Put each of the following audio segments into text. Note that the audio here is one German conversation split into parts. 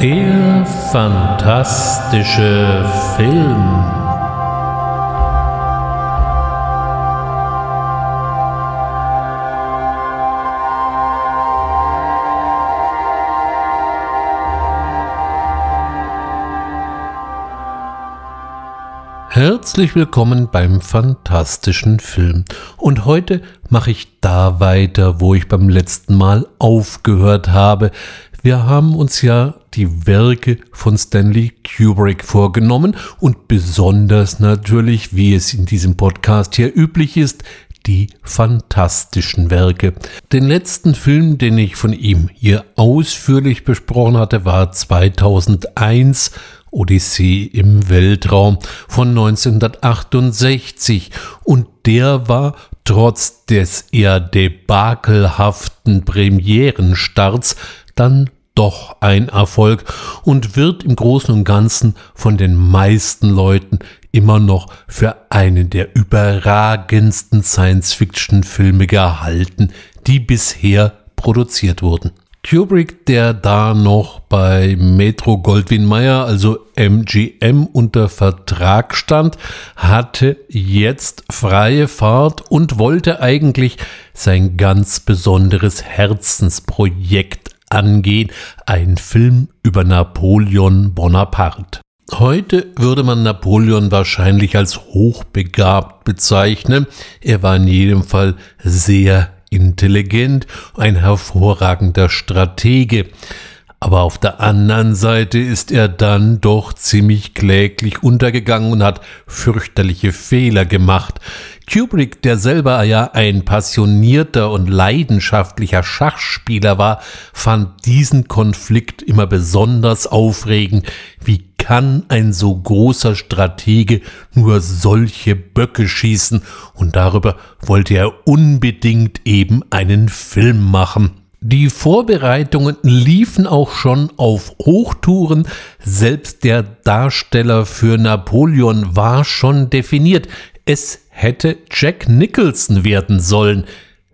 Der fantastische Film. Herzlich willkommen beim fantastischen Film. Und heute mache ich da weiter, wo ich beim letzten Mal aufgehört habe. Wir haben uns ja die Werke von Stanley Kubrick vorgenommen und besonders natürlich, wie es in diesem Podcast hier üblich ist, die fantastischen Werke. Den letzten Film, den ich von ihm hier ausführlich besprochen hatte, war 2001 Odyssee im Weltraum von 1968 und der war trotz des eher debakelhaften Premierenstarts dann doch ein Erfolg und wird im Großen und Ganzen von den meisten Leuten immer noch für einen der überragendsten Science-Fiction-Filme gehalten, die bisher produziert wurden. Kubrick, der da noch bei Metro Goldwyn Mayer, also MGM, unter Vertrag stand, hatte jetzt freie Fahrt und wollte eigentlich sein ganz besonderes Herzensprojekt angehen, ein Film über Napoleon Bonaparte. Heute würde man Napoleon wahrscheinlich als hochbegabt bezeichnen. Er war in jedem Fall sehr intelligent, ein hervorragender Stratege. Aber auf der anderen Seite ist er dann doch ziemlich kläglich untergegangen und hat fürchterliche Fehler gemacht. Kubrick, der selber ja ein passionierter und leidenschaftlicher Schachspieler war, fand diesen Konflikt immer besonders aufregend. Wie kann ein so großer Stratege nur solche Böcke schießen? Und darüber wollte er unbedingt eben einen Film machen. Die Vorbereitungen liefen auch schon auf Hochtouren. Selbst der Darsteller für Napoleon war schon definiert. Es hätte Jack Nicholson werden sollen.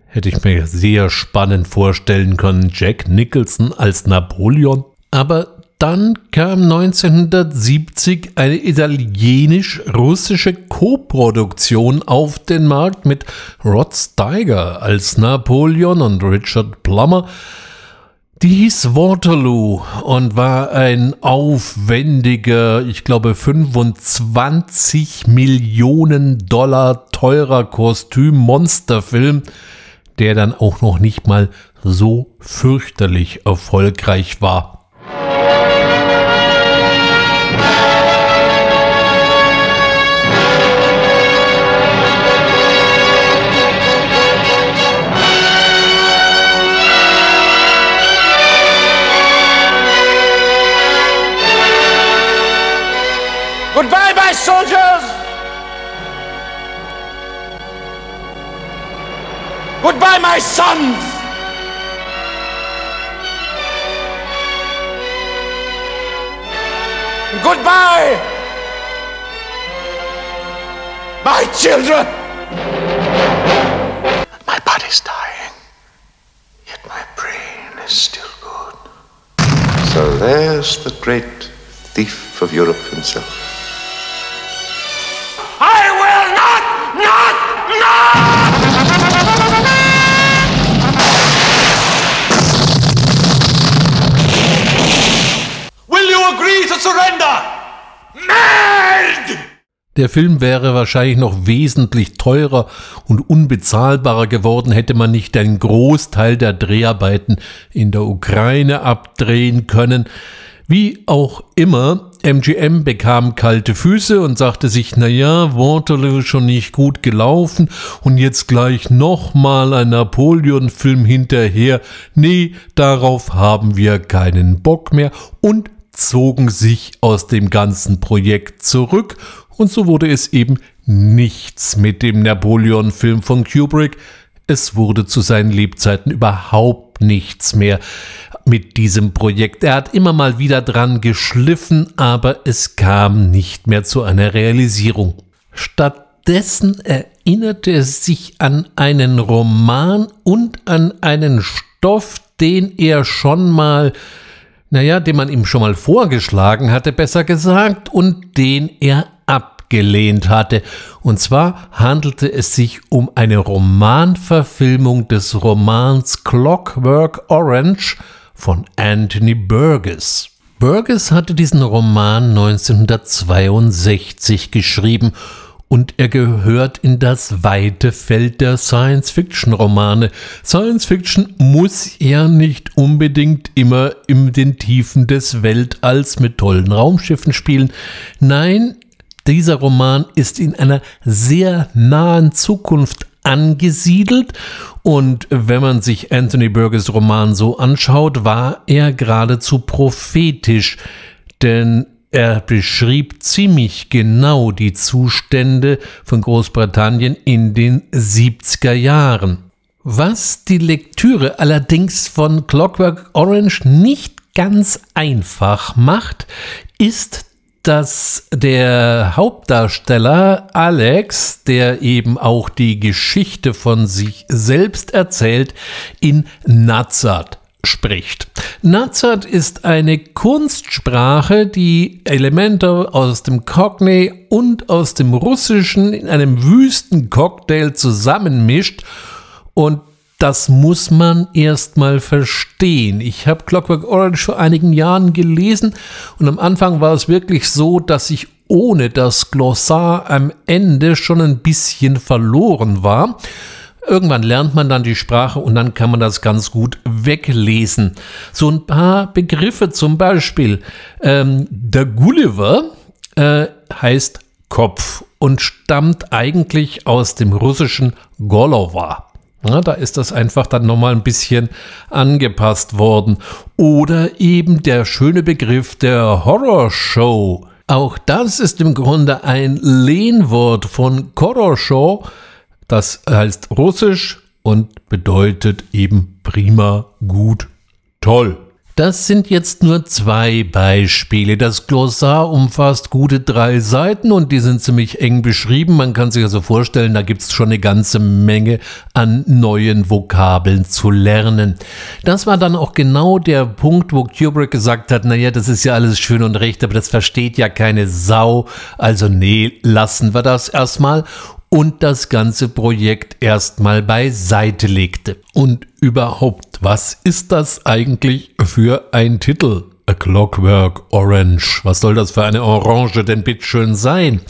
Hätte ich mir sehr spannend vorstellen können, Jack Nicholson als Napoleon. Aber dann kam 1970 eine italienisch-russische Koproduktion auf den Markt mit Rod Steiger als Napoleon und Richard Plummer. Die hieß Waterloo und war ein aufwendiger, ich glaube 25 Millionen Dollar teurer Kostüm-Monsterfilm, der dann auch noch nicht mal so fürchterlich erfolgreich war. Soldiers! Goodbye, my sons! Goodbye, my children! My body's dying, yet my brain is still good. So there's the great thief of Europe himself. Der Film wäre wahrscheinlich noch wesentlich teurer und unbezahlbarer geworden, hätte man nicht einen Großteil der Dreharbeiten in der Ukraine abdrehen können. Wie auch immer, MGM bekam kalte Füße und sagte sich, na ja, Waterloo schon nicht gut gelaufen und jetzt gleich nochmal ein Napoleon-Film hinterher. Nee, darauf haben wir keinen Bock mehr und zogen sich aus dem ganzen Projekt zurück und so wurde es eben nichts mit dem Napoleon-Film von Kubrick. Es wurde zu seinen Lebzeiten überhaupt nichts mehr mit diesem Projekt. Er hat immer mal wieder dran geschliffen, aber es kam nicht mehr zu einer Realisierung. Stattdessen erinnerte er sich an einen Roman und an einen Stoff, den er schon mal naja, den man ihm schon mal vorgeschlagen hatte, besser gesagt, und den er abgelehnt hatte. Und zwar handelte es sich um eine Romanverfilmung des Romans Clockwork Orange von Anthony Burgess. Burgess hatte diesen Roman 1962 geschrieben und er gehört in das weite Feld der Science-Fiction-Romane. Science-Fiction muss ja nicht unbedingt immer in den Tiefen des Weltalls mit tollen Raumschiffen spielen. Nein, dieser Roman ist in einer sehr nahen Zukunft angesiedelt und wenn man sich Anthony Burgess Roman so anschaut, war er geradezu prophetisch, denn er beschrieb ziemlich genau die Zustände von Großbritannien in den 70er Jahren. Was die Lektüre allerdings von Clockwork Orange nicht ganz einfach macht, ist, dass der Hauptdarsteller Alex, der eben auch die Geschichte von sich selbst erzählt, in Nazat spricht. Nazat ist eine Kunstsprache, die Elemente aus dem Cockney und aus dem Russischen in einem wüsten Cocktail zusammenmischt und das muss man erstmal verstehen. Ich habe Clockwork Orange vor einigen Jahren gelesen und am Anfang war es wirklich so, dass ich ohne das Glossar am Ende schon ein bisschen verloren war. Irgendwann lernt man dann die Sprache und dann kann man das ganz gut weglesen. So ein paar Begriffe zum Beispiel. Ähm, der Gulliver äh, heißt Kopf und stammt eigentlich aus dem russischen Golova. Ja, da ist das einfach dann nochmal ein bisschen angepasst worden. Oder eben der schöne Begriff der Horrorshow. Auch das ist im Grunde ein Lehnwort von Horrorshow. Das heißt russisch und bedeutet eben prima, gut, toll. Das sind jetzt nur zwei Beispiele. Das Glossar umfasst gute drei Seiten und die sind ziemlich eng beschrieben. Man kann sich also vorstellen, da gibt es schon eine ganze Menge an neuen Vokabeln zu lernen. Das war dann auch genau der Punkt, wo Kubrick gesagt hat, naja, das ist ja alles schön und recht, aber das versteht ja keine Sau. Also nee, lassen wir das erstmal und das ganze Projekt erstmal beiseite legte. Und überhaupt, was ist das eigentlich für ein Titel? A Clockwork Orange. Was soll das für eine Orange denn bitteschön sein?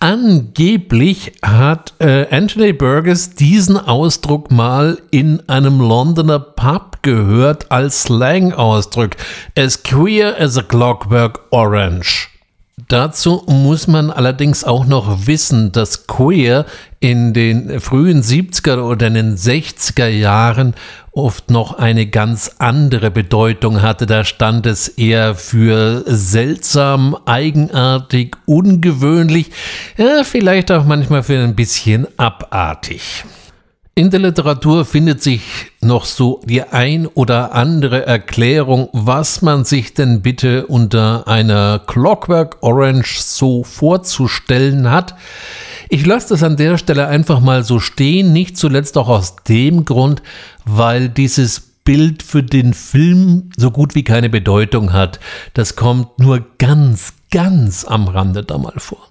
Angeblich hat äh, Anthony Burgess diesen Ausdruck mal in einem Londoner Pub gehört als Slang-Ausdruck. As queer as a Clockwork Orange. Dazu muss man allerdings auch noch wissen, dass Queer in den frühen 70er oder in den 60er Jahren oft noch eine ganz andere Bedeutung hatte. Da stand es eher für seltsam, eigenartig, ungewöhnlich, ja, vielleicht auch manchmal für ein bisschen abartig. In der Literatur findet sich noch so die ein oder andere Erklärung, was man sich denn bitte unter einer Clockwork Orange so vorzustellen hat. Ich lasse das an der Stelle einfach mal so stehen, nicht zuletzt auch aus dem Grund, weil dieses Bild für den Film so gut wie keine Bedeutung hat. Das kommt nur ganz, ganz am Rande da mal vor.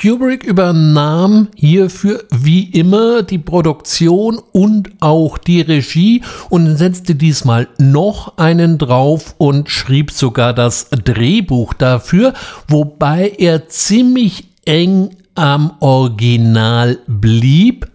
Kubrick übernahm hierfür wie immer die Produktion und auch die Regie und setzte diesmal noch einen drauf und schrieb sogar das Drehbuch dafür, wobei er ziemlich eng am Original blieb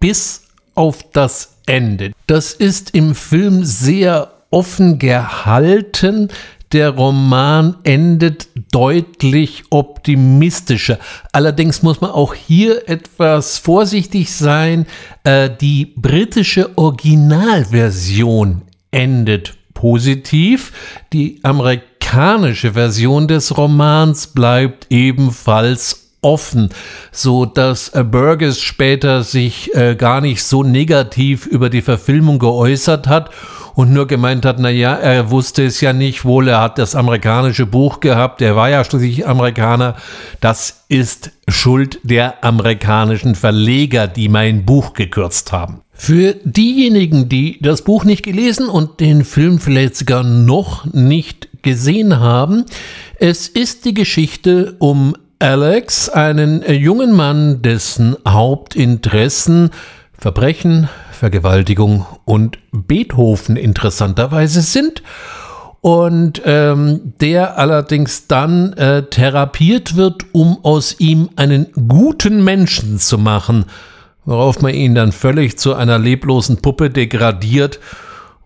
bis auf das Ende. Das ist im Film sehr offen gehalten, der Roman endet deutlich optimistischer. Allerdings muss man auch hier etwas vorsichtig sein. Äh, die britische Originalversion endet positiv. Die amerikanische Version des Romans bleibt ebenfalls offen, so dass äh, Burgess später sich äh, gar nicht so negativ über die Verfilmung geäußert hat und nur gemeint hat, na ja, er wusste es ja nicht wohl, er hat das amerikanische Buch gehabt, er war ja schließlich Amerikaner. Das ist Schuld der amerikanischen Verleger, die mein Buch gekürzt haben. Für diejenigen, die das Buch nicht gelesen und den Film vielleicht sogar noch nicht gesehen haben. Es ist die Geschichte um Alex, einen jungen Mann, dessen Hauptinteressen Verbrechen, Vergewaltigung und Beethoven interessanterweise sind. Und ähm, der allerdings dann äh, therapiert wird, um aus ihm einen guten Menschen zu machen, worauf man ihn dann völlig zu einer leblosen Puppe degradiert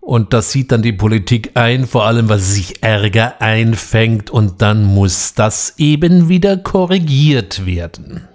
und das sieht dann die Politik ein, vor allem was sich Ärger einfängt und dann muss das eben wieder korrigiert werden.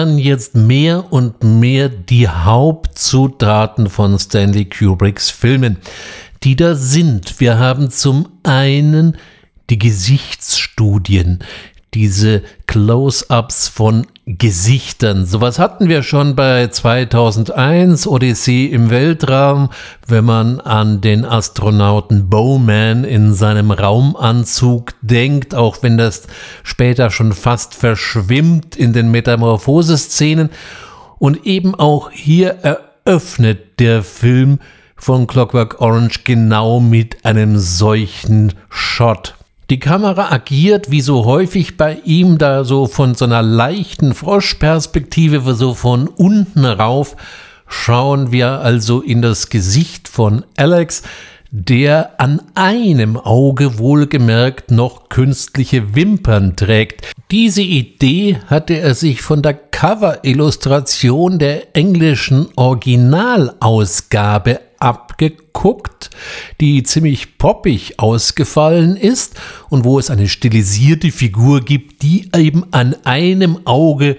Man jetzt mehr und mehr die Hauptzutaten von Stanley Kubricks Filmen, die da sind. Wir haben zum einen die Gesichtsstudien, diese Close-ups von Gesichtern. Sowas hatten wir schon bei 2001 Odyssee im Weltraum, wenn man an den Astronauten Bowman in seinem Raumanzug denkt, auch wenn das später schon fast verschwimmt in den Metamorphose-Szenen. Und eben auch hier eröffnet der Film von Clockwork Orange genau mit einem solchen Shot. Die Kamera agiert wie so häufig bei ihm da so von so einer leichten Froschperspektive, so von unten rauf, schauen wir also in das Gesicht von Alex, der an einem Auge wohlgemerkt noch künstliche Wimpern trägt. Diese Idee hatte er sich von der Cover-Illustration der englischen Originalausgabe abgeguckt, die ziemlich poppig ausgefallen ist und wo es eine stilisierte Figur gibt, die eben an einem Auge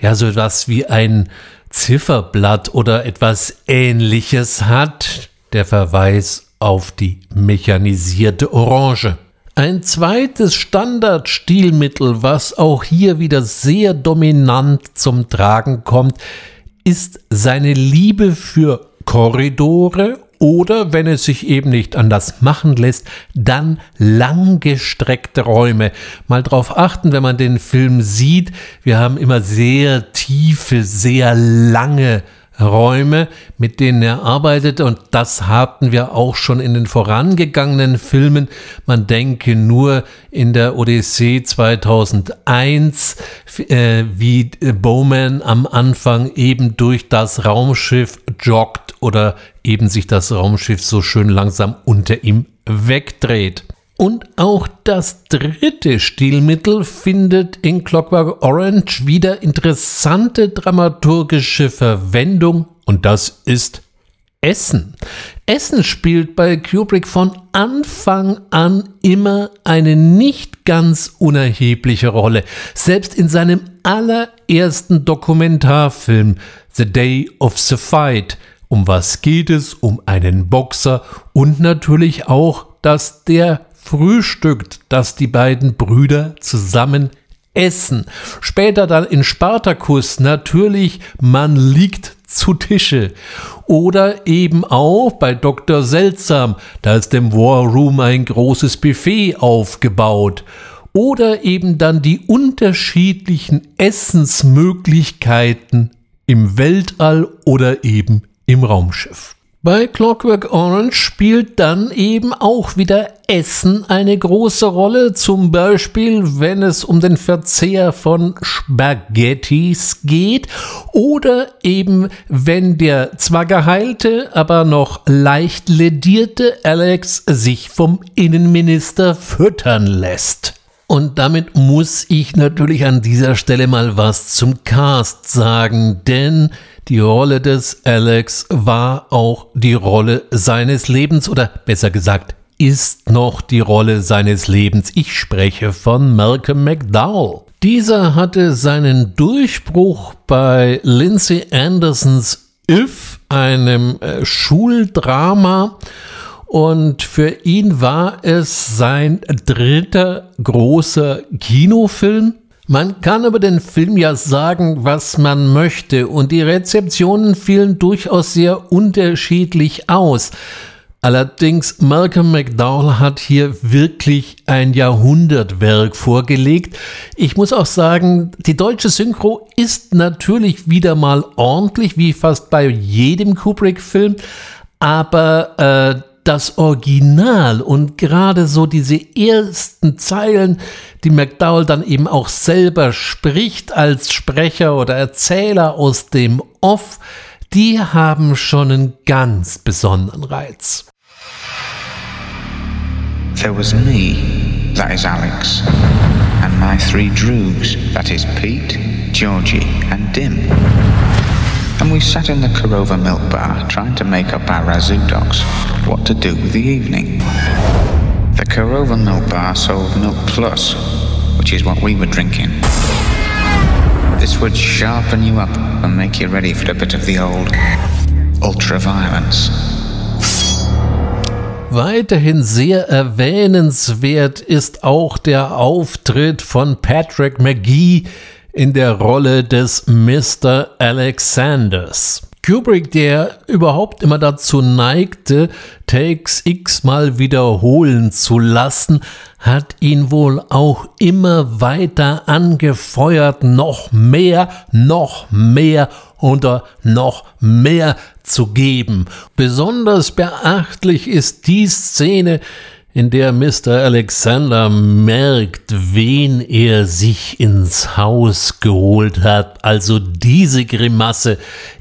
ja so etwas wie ein Zifferblatt oder etwas ähnliches hat. Der Verweis auf die mechanisierte Orange. Ein zweites Standardstilmittel, was auch hier wieder sehr dominant zum Tragen kommt, ist seine Liebe für Korridore oder, wenn es sich eben nicht anders machen lässt, dann langgestreckte Räume. Mal darauf achten, wenn man den Film sieht, wir haben immer sehr tiefe, sehr lange Räume, mit denen er arbeitet und das hatten wir auch schon in den vorangegangenen Filmen. Man denke nur in der Odyssee 2001, äh, wie Bowman am Anfang eben durch das Raumschiff joggt oder eben sich das Raumschiff so schön langsam unter ihm wegdreht. Und auch das dritte Stilmittel findet in Clockwork Orange wieder interessante dramaturgische Verwendung und das ist Essen. Essen spielt bei Kubrick von Anfang an immer eine nicht ganz unerhebliche Rolle. Selbst in seinem allerersten Dokumentarfilm The Day of the Fight. Um was geht es? Um einen Boxer und natürlich auch, dass der frühstückt, dass die beiden Brüder zusammen essen. Später dann in Spartacus natürlich, man liegt zu Tische. Oder eben auch bei Dr. Seltsam, da ist im War Room ein großes Buffet aufgebaut. Oder eben dann die unterschiedlichen Essensmöglichkeiten im Weltall oder eben im Raumschiff. Bei Clockwork Orange spielt dann eben auch wieder Essen eine große Rolle, zum Beispiel wenn es um den Verzehr von Spaghettis geht oder eben wenn der zwar geheilte, aber noch leicht ledierte Alex sich vom Innenminister füttern lässt. Und damit muss ich natürlich an dieser Stelle mal was zum Cast sagen, denn die Rolle des Alex war auch die Rolle seines Lebens oder besser gesagt ist noch die Rolle seines Lebens. Ich spreche von Malcolm McDowell. Dieser hatte seinen Durchbruch bei Lindsay Andersons If, einem äh, Schuldrama. Und für ihn war es sein dritter großer Kinofilm. Man kann über den Film ja sagen, was man möchte, und die Rezeptionen fielen durchaus sehr unterschiedlich aus. Allerdings Malcolm McDowell hat hier wirklich ein Jahrhundertwerk vorgelegt. Ich muss auch sagen, die deutsche Synchro ist natürlich wieder mal ordentlich, wie fast bei jedem Kubrick-Film, aber äh, das Original und gerade so diese ersten Zeilen, die McDowell dann eben auch selber spricht als Sprecher oder Erzähler aus dem Off, die haben schon einen ganz besonderen Reiz. There was me, that is Alex, and my three droogs, that is Pete, Georgie, and Dim. And we sat in the Korova milk bar trying to make up our razoo docs what to do with the evening. The Korova milk bar sold Milk Plus, which is what we were drinking. This would sharpen you up and make you ready for a bit of the old ultra-violence. Weiterhin sehr erwähnenswert ist auch der Auftritt von Patrick McGee in der Rolle des Mr. Alexanders. Kubrick, der überhaupt immer dazu neigte, Takes x-mal wiederholen zu lassen, hat ihn wohl auch immer weiter angefeuert, noch mehr, noch mehr oder noch mehr zu geben. Besonders beachtlich ist die Szene, in der Mr. Alexander merkt, wen er sich ins Haus geholt hat. Also diese Grimasse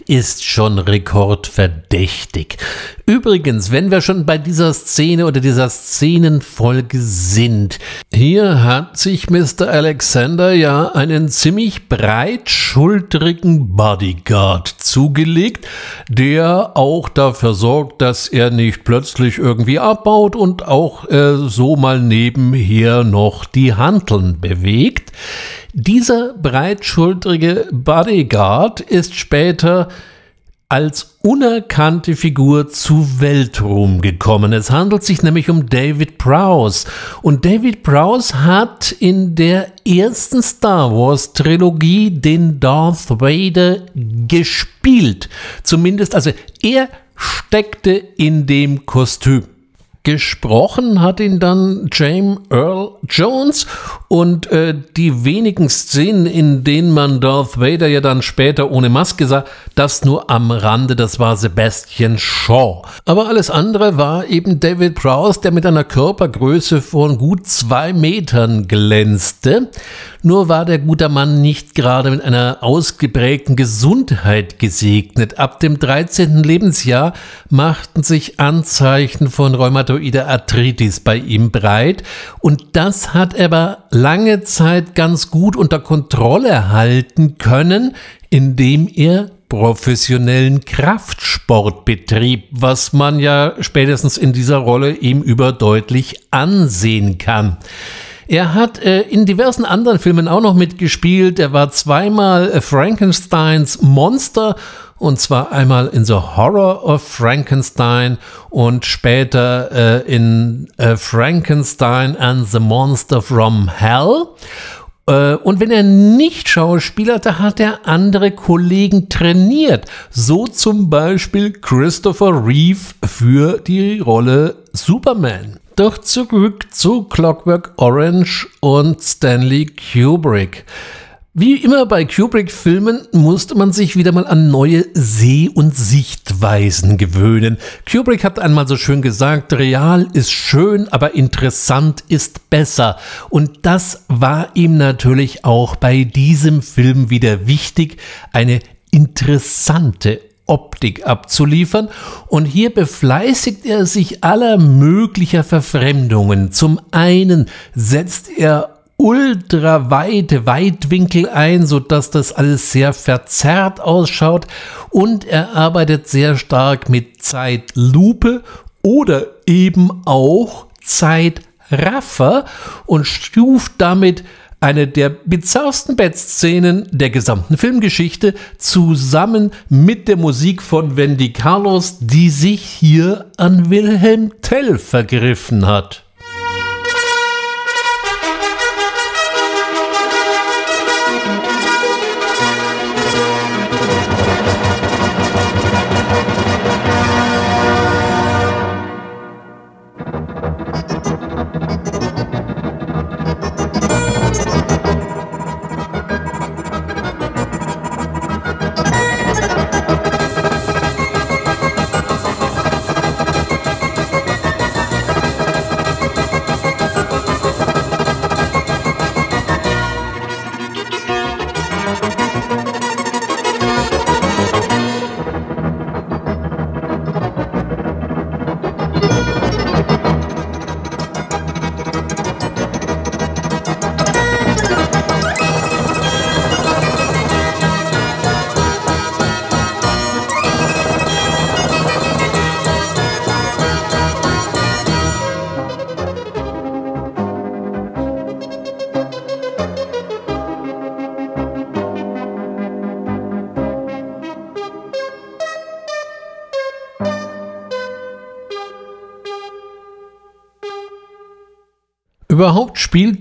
ist schon rekordverdächtig. Übrigens, wenn wir schon bei dieser Szene oder dieser Szenenfolge sind, hier hat sich Mr. Alexander ja einen ziemlich breitschultrigen Bodyguard zugelegt, der auch dafür sorgt, dass er nicht plötzlich irgendwie abbaut und auch äh, so mal nebenher noch die Hanteln bewegt. Dieser breitschultrige Bodyguard ist später als unerkannte Figur zu Weltruhm gekommen. Es handelt sich nämlich um David Prowse. Und David Prowse hat in der ersten Star Wars Trilogie den Darth Vader gespielt. Zumindest, also er steckte in dem Kostüm. Gesprochen hat ihn dann James Earl Jones und äh, die wenigen Szenen, in denen man Darth Vader ja dann später ohne Maske sah, das nur am Rande, das war Sebastian Shaw. Aber alles andere war eben David Prowse, der mit einer Körpergröße von gut zwei Metern glänzte. Nur war der gute Mann nicht gerade mit einer ausgeprägten Gesundheit gesegnet. Ab dem 13. Lebensjahr machten sich Anzeichen von Rheumatoid rheumatoide Arthritis bei ihm breit und das hat er aber lange Zeit ganz gut unter Kontrolle halten können, indem er professionellen Kraftsport betrieb, was man ja spätestens in dieser Rolle ihm überdeutlich ansehen kann. Er hat äh, in diversen anderen Filmen auch noch mitgespielt. Er war zweimal äh, Frankensteins Monster und zwar einmal in The Horror of Frankenstein und später äh, in äh, Frankenstein and the Monster from Hell. Äh, und wenn er nicht schauspielerte, hat er andere Kollegen trainiert. So zum Beispiel Christopher Reeve für die Rolle Superman. Doch zurück zu Clockwork Orange und Stanley Kubrick. Wie immer bei Kubrick-Filmen musste man sich wieder mal an neue Seh- und Sichtweisen gewöhnen. Kubrick hat einmal so schön gesagt, real ist schön, aber interessant ist besser. Und das war ihm natürlich auch bei diesem Film wieder wichtig, eine interessante Optik abzuliefern und hier befleißigt er sich aller möglicher Verfremdungen. Zum einen setzt er ultraweite Weitwinkel ein, sodass das alles sehr verzerrt ausschaut und er arbeitet sehr stark mit Zeitlupe oder eben auch Zeitraffer und stuft damit eine der bizarrsten Bettszenen der gesamten Filmgeschichte zusammen mit der Musik von Wendy Carlos, die sich hier an Wilhelm Tell vergriffen hat.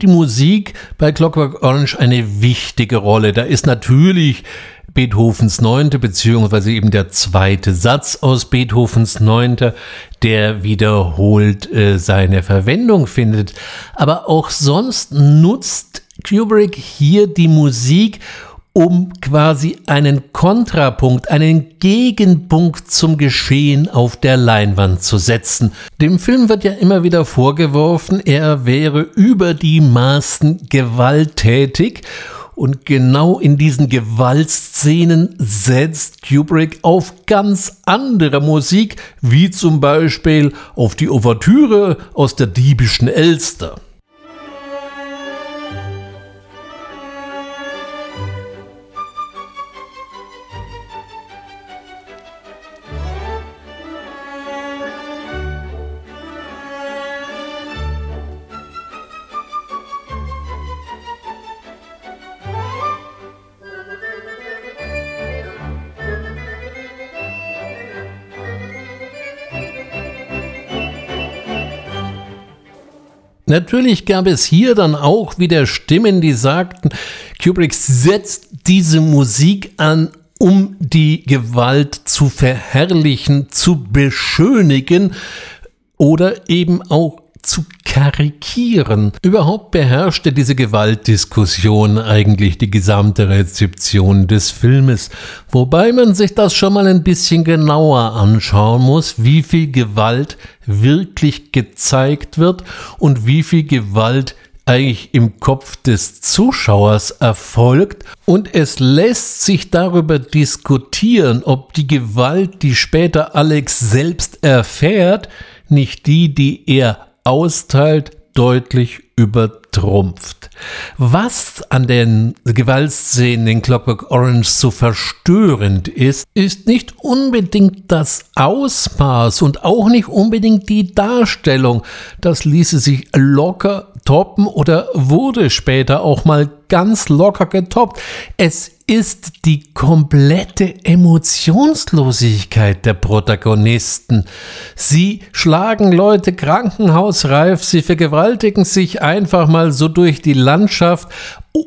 Die Musik bei Clockwork Orange eine wichtige Rolle. Da ist natürlich Beethovens Neunte, beziehungsweise eben der zweite Satz aus Beethovens Neunte, der wiederholt äh, seine Verwendung findet. Aber auch sonst nutzt Kubrick hier die Musik, um quasi einen Kontrapunkt, einen Gegenpunkt zum Geschehen auf der Leinwand zu setzen. Dem Film wird ja immer wieder vorgeworfen, er wäre über die Maßen gewalttätig und genau in diesen Gewaltszenen setzt Kubrick auf ganz andere Musik, wie zum Beispiel auf die Ouvertüre aus der diebischen Elster. Natürlich gab es hier dann auch wieder Stimmen, die sagten, Kubrick setzt diese Musik an, um die Gewalt zu verherrlichen, zu beschönigen oder eben auch zu karikieren. Überhaupt beherrschte diese Gewaltdiskussion eigentlich die gesamte Rezeption des Filmes, wobei man sich das schon mal ein bisschen genauer anschauen muss, wie viel Gewalt wirklich gezeigt wird und wie viel Gewalt eigentlich im Kopf des Zuschauers erfolgt und es lässt sich darüber diskutieren, ob die Gewalt, die später Alex selbst erfährt, nicht die, die er austeilt, deutlich übertrumpft. Was an den Gewaltszenen in Clockwork Orange so verstörend ist, ist nicht unbedingt das Ausmaß und auch nicht unbedingt die Darstellung. Das ließe sich locker toppen oder wurde später auch mal ganz locker getoppt. Es ist die komplette Emotionslosigkeit der Protagonisten. Sie schlagen Leute krankenhausreif, sie vergewaltigen sich einfach mal so durch die Landschaft,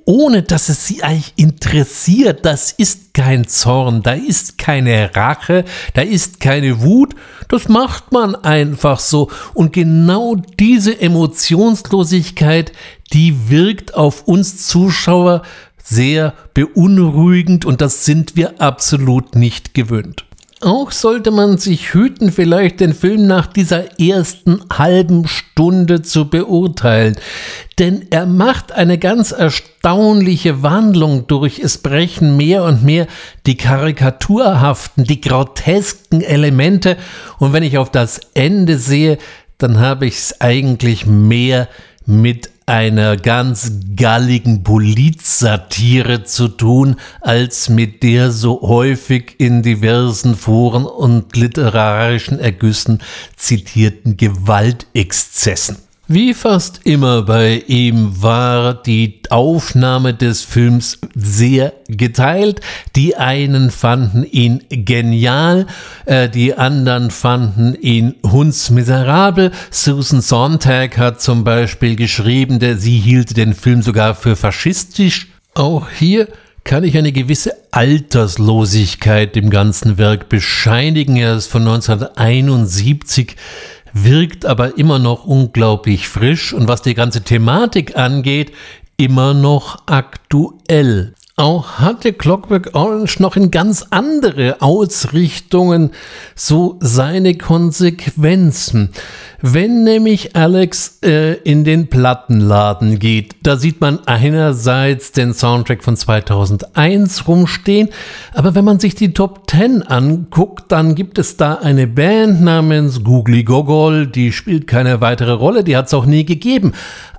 ohne dass es sie eigentlich interessiert. Das ist kein Zorn, da ist keine Rache, da ist keine Wut. Das macht man einfach so. Und genau diese Emotionslosigkeit, die wirkt auf uns Zuschauer sehr beunruhigend und das sind wir absolut nicht gewöhnt. Auch sollte man sich hüten, vielleicht den Film nach dieser ersten halben Stunde zu beurteilen, denn er macht eine ganz erstaunliche Wandlung durch. Es brechen mehr und mehr die karikaturhaften, die grotesken Elemente und wenn ich auf das Ende sehe, dann habe ich es eigentlich mehr mit einer ganz galligen Polizsatire zu tun, als mit der so häufig in diversen Foren und literarischen Ergüssen zitierten Gewaltexzessen. Wie fast immer bei ihm war die Aufnahme des Films sehr geteilt. Die einen fanden ihn genial, äh, die anderen fanden ihn hundsmiserabel. Susan Sontag hat zum Beispiel geschrieben, der, sie hielt den Film sogar für faschistisch. Auch hier kann ich eine gewisse Alterslosigkeit dem ganzen Werk bescheinigen. Er ist von 1971 wirkt aber immer noch unglaublich frisch und was die ganze Thematik angeht, immer noch aktuell. Auch hatte Clockwork Orange noch in ganz andere Ausrichtungen so seine Konsequenzen. Wenn nämlich Alex äh, in den Plattenladen geht, da sieht man einerseits den Soundtrack von 2001 rumstehen, aber wenn man sich die Top 10 anguckt, dann gibt es da eine Band namens Googly Gogol, die spielt keine weitere Rolle, die hat es auch nie gegeben.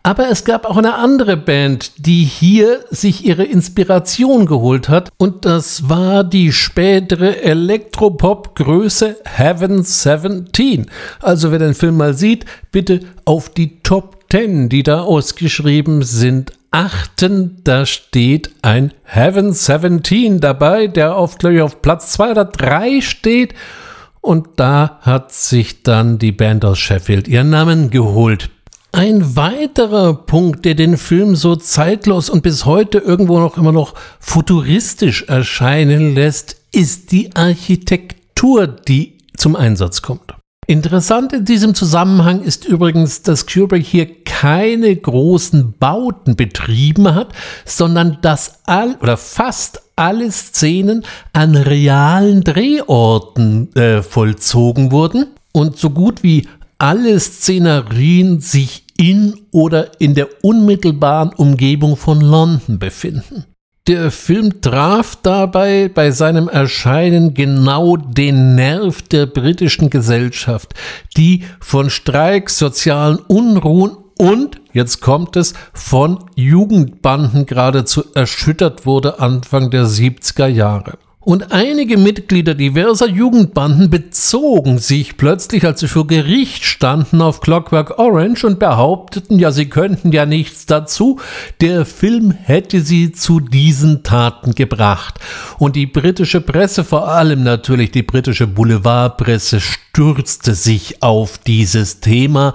Aber es gab auch eine andere Band, die hier sich ihre Inspiration geholt hat. Und das war die spätere Elektropop-Größe Heaven 17. Also wer den Film mal sieht, bitte auf die Top 10, die da ausgeschrieben sind, achten. Da steht ein Heaven 17 dabei, der auf, glaube ich, auf Platz 2 oder 3 steht. Und da hat sich dann die Band aus Sheffield ihren Namen geholt. Ein weiterer Punkt, der den Film so zeitlos und bis heute irgendwo noch immer noch futuristisch erscheinen lässt, ist die Architektur, die zum Einsatz kommt. Interessant in diesem Zusammenhang ist übrigens, dass Kubrick hier keine großen Bauten betrieben hat, sondern dass all oder fast alle Szenen an realen Drehorten äh, vollzogen wurden und so gut wie alle Szenerien sich in oder in der unmittelbaren Umgebung von London befinden. Der Film traf dabei bei seinem Erscheinen genau den Nerv der britischen Gesellschaft, die von Streiks, sozialen Unruhen und, jetzt kommt es, von Jugendbanden geradezu erschüttert wurde Anfang der 70er Jahre. Und einige Mitglieder diverser Jugendbanden bezogen sich plötzlich, als sie vor Gericht standen, auf Clockwork Orange und behaupteten, ja, sie könnten ja nichts dazu. Der Film hätte sie zu diesen Taten gebracht. Und die britische Presse, vor allem natürlich die britische Boulevardpresse, stürzte sich auf dieses Thema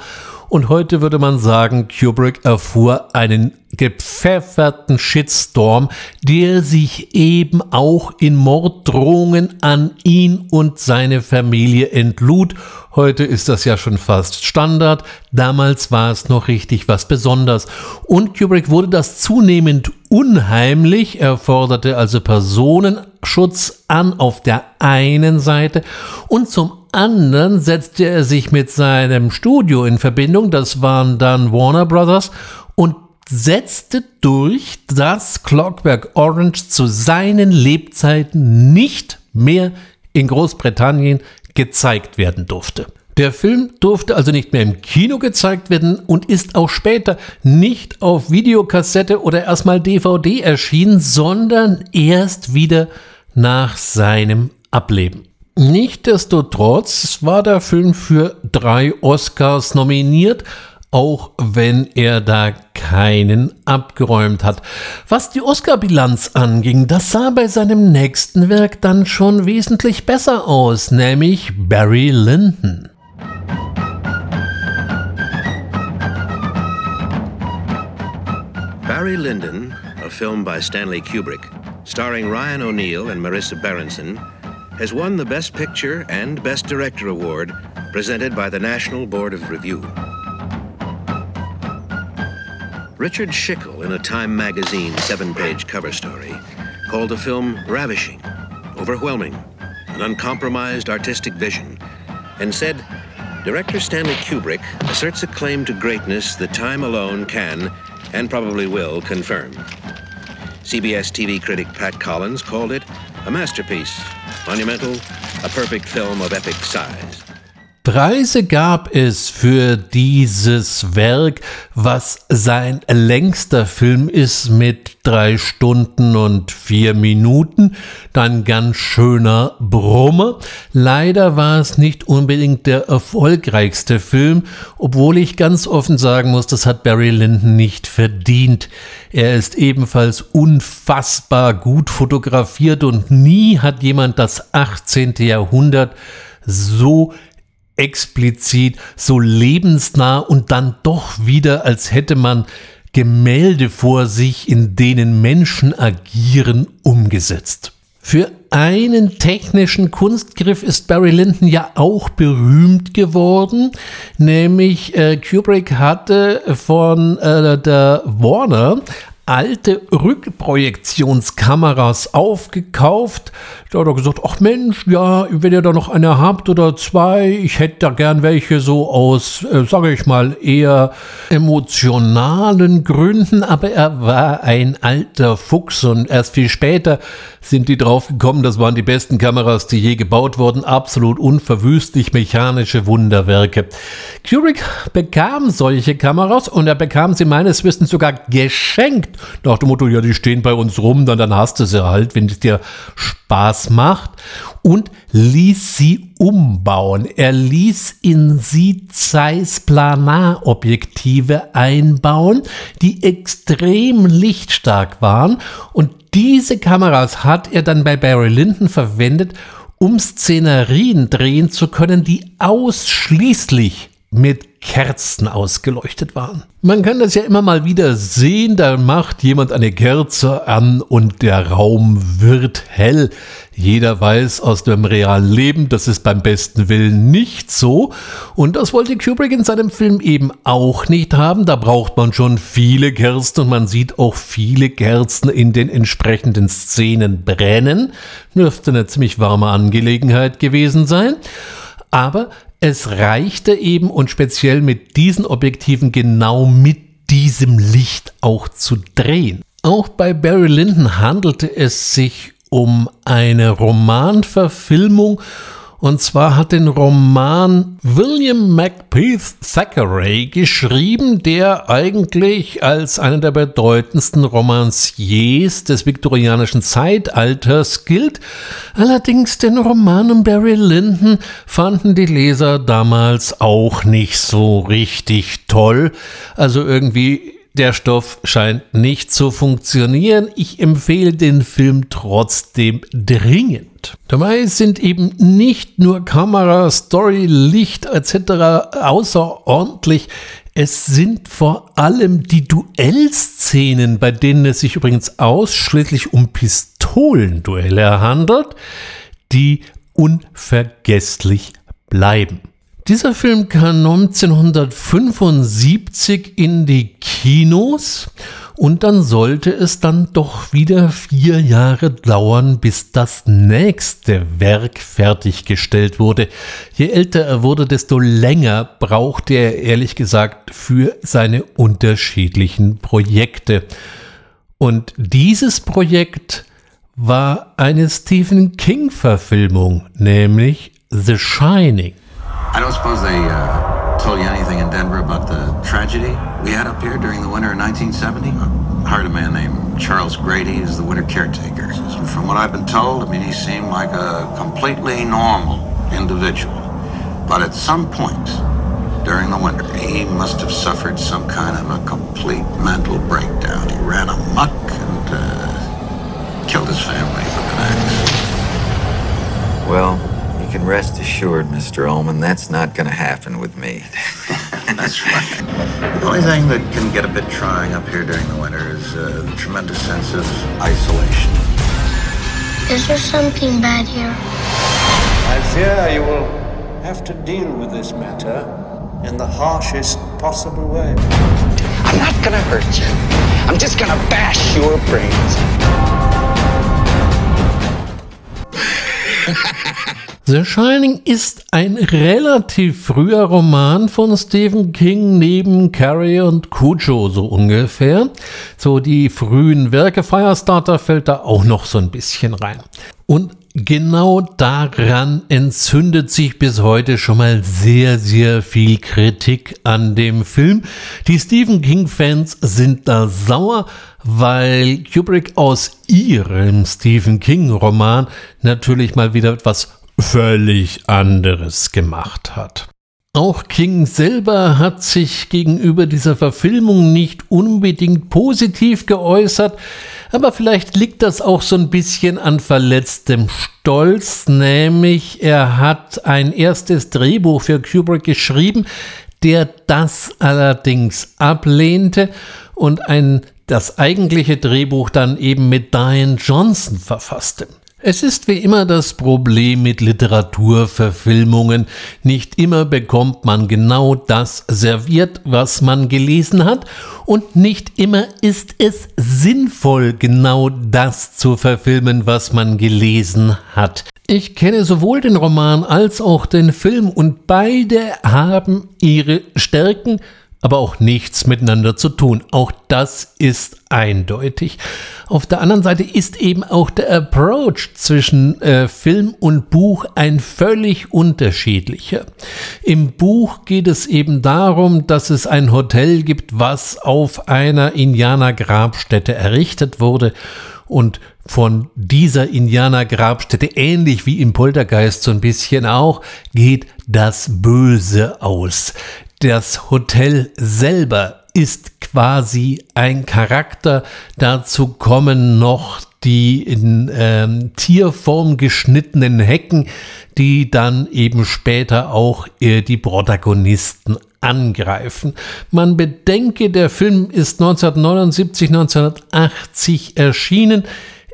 und heute würde man sagen, Kubrick erfuhr einen gepfefferten Shitstorm, der sich eben auch in Morddrohungen an ihn und seine Familie entlud. Heute ist das ja schon fast Standard. Damals war es noch richtig was Besonderes. Und Kubrick wurde das zunehmend unheimlich. Er forderte also Personenschutz an auf der einen Seite und zum anderen setzte er sich mit seinem Studio in Verbindung, das waren dann Warner Brothers, und setzte durch, dass Clockwork Orange zu seinen Lebzeiten nicht mehr in Großbritannien gezeigt werden durfte. Der Film durfte also nicht mehr im Kino gezeigt werden und ist auch später nicht auf Videokassette oder erstmal DVD erschienen, sondern erst wieder nach seinem Ableben. Nichtsdestotrotz war der Film für drei Oscars nominiert, auch wenn er da keinen abgeräumt hat. Was die Oscar-Bilanz anging, das sah bei seinem nächsten Werk dann schon wesentlich besser aus, nämlich Barry Lyndon. Barry Lyndon, a film by Stanley Kubrick, starring Ryan O'Neill and Marissa Berenson, has won the Best Picture and Best Director award presented by the National Board of Review. Richard Schickel, in a Time magazine seven page cover story, called the film ravishing, overwhelming, an uncompromised artistic vision, and said, Director Stanley Kubrick asserts a claim to greatness that time alone can, and probably will, confirm. CBS TV critic Pat Collins called it a masterpiece, monumental, a perfect film of epic size. Preise gab es für dieses Werk, was sein längster Film ist mit drei Stunden und vier Minuten. Dann ganz schöner Brummer. Leider war es nicht unbedingt der erfolgreichste Film, obwohl ich ganz offen sagen muss, das hat Barry Lyndon nicht verdient. Er ist ebenfalls unfassbar gut fotografiert und nie hat jemand das 18. Jahrhundert so explizit, so lebensnah und dann doch wieder, als hätte man Gemälde vor sich, in denen Menschen agieren, umgesetzt. Für einen technischen Kunstgriff ist Barry Lyndon ja auch berühmt geworden, nämlich äh, Kubrick hatte von äh, der Warner alte Rückprojektionskameras aufgekauft. Da hat er gesagt, ach Mensch, ja, wenn ihr da noch eine habt oder zwei, ich hätte da gern welche so aus, äh, sage ich mal, eher emotionalen Gründen, aber er war ein alter Fuchs und erst viel später sind die drauf gekommen, das waren die besten Kameras, die je gebaut wurden, absolut unverwüstlich mechanische Wunderwerke. Kubrick bekam solche Kameras und er bekam sie meines Wissens sogar geschenkt nach dem Motto, ja, die stehen bei uns rum, dann, dann hast du sie halt, wenn es dir Spaß macht. Und ließ sie umbauen. Er ließ in sie Zeiss Planarobjektive einbauen, die extrem lichtstark waren. Und diese Kameras hat er dann bei Barry Lyndon verwendet, um Szenerien drehen zu können, die ausschließlich mit Kerzen ausgeleuchtet waren. Man kann das ja immer mal wieder sehen, da macht jemand eine Kerze an und der Raum wird hell. Jeder weiß aus dem realen Leben, das ist beim besten Willen nicht so. Und das wollte Kubrick in seinem Film eben auch nicht haben. Da braucht man schon viele Kerzen und man sieht auch viele Kerzen in den entsprechenden Szenen brennen. Dürfte eine ziemlich warme Angelegenheit gewesen sein. Aber es reichte eben und speziell mit diesen Objektiven genau mit diesem Licht auch zu drehen. Auch bei Barry Lyndon handelte es sich um eine Romanverfilmung und zwar hat den Roman William Macbeth Thackeray geschrieben, der eigentlich als einer der bedeutendsten Romanciers des viktorianischen Zeitalters gilt. Allerdings den Roman um Barry Lyndon fanden die Leser damals auch nicht so richtig toll. Also irgendwie der Stoff scheint nicht zu funktionieren. Ich empfehle den Film trotzdem dringend. Dabei sind eben nicht nur Kamera, Story, Licht etc. außerordentlich. Es sind vor allem die Duellszenen, bei denen es sich übrigens ausschließlich um Pistolenduelle handelt, die unvergesslich bleiben. Dieser Film kam 1975 in die Kinos und dann sollte es dann doch wieder vier Jahre dauern, bis das nächste Werk fertiggestellt wurde. Je älter er wurde, desto länger brauchte er ehrlich gesagt für seine unterschiedlichen Projekte. Und dieses Projekt war eine Stephen King-Verfilmung, nämlich The Shining. I don't suppose they uh, told you anything in Denver about the tragedy we had up here during the winter of 1970? I hired a man named Charles Grady as the winter caretaker. From what I've been told, I mean, he seemed like a completely normal individual. But at some point during the winter, he must have suffered some kind of a complete mental breakdown. He ran amok and uh, killed his family with an axe. Well, can rest assured, Mr. Ullman, that's not going to happen with me. that's right. The only thing that can get a bit trying up here during the winter is uh, the tremendous sense of isolation. Is there something bad here? I fear you will have to deal with this matter in the harshest possible way. I'm not gonna hurt you. I'm just gonna bash your brains. The Shining ist ein relativ früher Roman von Stephen King neben Carrie und Cujo so ungefähr. So die frühen Werke Firestarter fällt da auch noch so ein bisschen rein. Und genau daran entzündet sich bis heute schon mal sehr, sehr viel Kritik an dem Film. Die Stephen King-Fans sind da sauer, weil Kubrick aus ihrem Stephen King-Roman natürlich mal wieder etwas völlig anderes gemacht hat. Auch King selber hat sich gegenüber dieser Verfilmung nicht unbedingt positiv geäußert, aber vielleicht liegt das auch so ein bisschen an verletztem Stolz, nämlich er hat ein erstes Drehbuch für Kubrick geschrieben, der das allerdings ablehnte und ein das eigentliche Drehbuch dann eben mit Diane Johnson verfasste. Es ist wie immer das Problem mit Literaturverfilmungen. Nicht immer bekommt man genau das serviert, was man gelesen hat, und nicht immer ist es sinnvoll, genau das zu verfilmen, was man gelesen hat. Ich kenne sowohl den Roman als auch den Film und beide haben ihre Stärken aber auch nichts miteinander zu tun. Auch das ist eindeutig. Auf der anderen Seite ist eben auch der Approach zwischen äh, Film und Buch ein völlig unterschiedlicher. Im Buch geht es eben darum, dass es ein Hotel gibt, was auf einer Indianergrabstätte errichtet wurde und von dieser Indianergrabstätte, ähnlich wie im Poltergeist so ein bisschen auch, geht das Böse aus. Das Hotel selber ist quasi ein Charakter. Dazu kommen noch die in ähm, Tierform geschnittenen Hecken, die dann eben später auch äh, die Protagonisten angreifen. Man bedenke, der Film ist 1979, 1980 erschienen.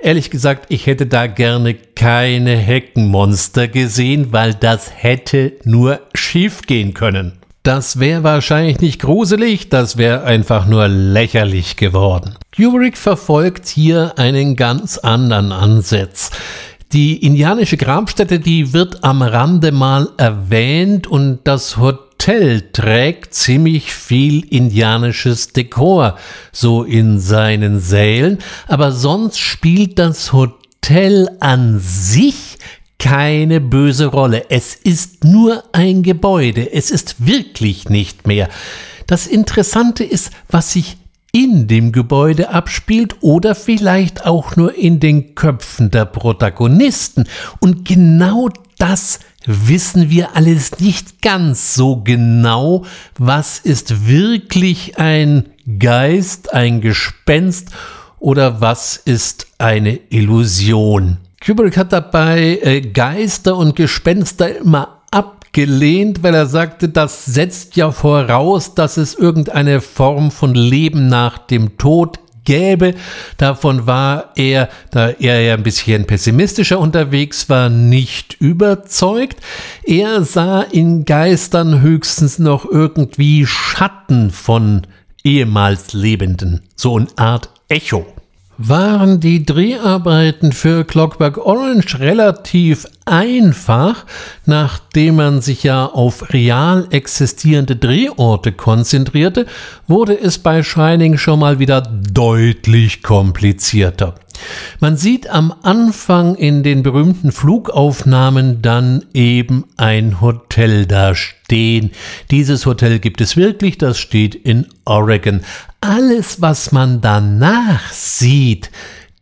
Ehrlich gesagt, ich hätte da gerne keine Heckenmonster gesehen, weil das hätte nur schief gehen können. Das wäre wahrscheinlich nicht gruselig, das wäre einfach nur lächerlich geworden. Kubrick verfolgt hier einen ganz anderen Ansatz. Die indianische Grabstätte, die wird am Rande mal erwähnt und das Hotel trägt ziemlich viel indianisches Dekor, so in seinen Sälen, aber sonst spielt das Hotel an sich keine böse Rolle. Es ist nur ein Gebäude. Es ist wirklich nicht mehr. Das Interessante ist, was sich in dem Gebäude abspielt oder vielleicht auch nur in den Köpfen der Protagonisten. Und genau das wissen wir alles nicht ganz so genau. Was ist wirklich ein Geist, ein Gespenst oder was ist eine Illusion? Kubrick hat dabei äh, Geister und Gespenster immer abgelehnt, weil er sagte, das setzt ja voraus, dass es irgendeine Form von Leben nach dem Tod gäbe. Davon war er, da er ja ein bisschen pessimistischer unterwegs war, nicht überzeugt. Er sah in Geistern höchstens noch irgendwie Schatten von ehemals Lebenden, so eine Art Echo waren die Dreharbeiten für Clockwork Orange relativ einfach, nachdem man sich ja auf real existierende Drehorte konzentrierte, wurde es bei Shining schon mal wieder deutlich komplizierter. Man sieht am Anfang in den berühmten Flugaufnahmen dann eben ein Hotel da stehen. Dieses Hotel gibt es wirklich, das steht in Oregon. Alles, was man danach sieht,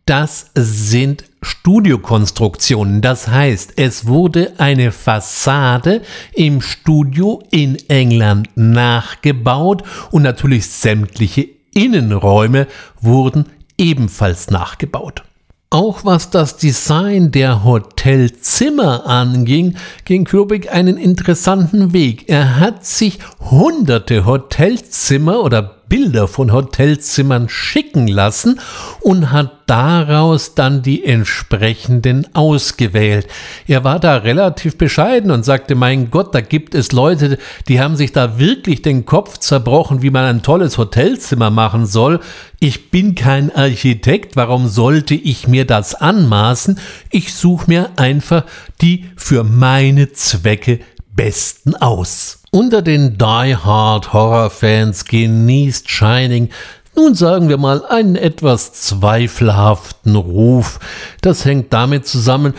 das sind Studiokonstruktionen. Das heißt, es wurde eine Fassade im Studio in England nachgebaut und natürlich sämtliche Innenräume wurden ebenfalls nachgebaut. Auch was das Design der Hotelzimmer anging, ging Kubrick einen interessanten Weg. Er hat sich hunderte Hotelzimmer oder Bilder von Hotelzimmern schicken lassen und hat daraus dann die entsprechenden ausgewählt. Er war da relativ bescheiden und sagte, mein Gott, da gibt es Leute, die haben sich da wirklich den Kopf zerbrochen, wie man ein tolles Hotelzimmer machen soll. Ich bin kein Architekt, warum sollte ich mir das anmaßen? Ich suche mir einfach die für meine Zwecke besten aus. Unter den Die Hard Horror Fans genießt Shining nun sagen wir mal einen etwas zweifelhaften Ruf. Das hängt damit zusammen,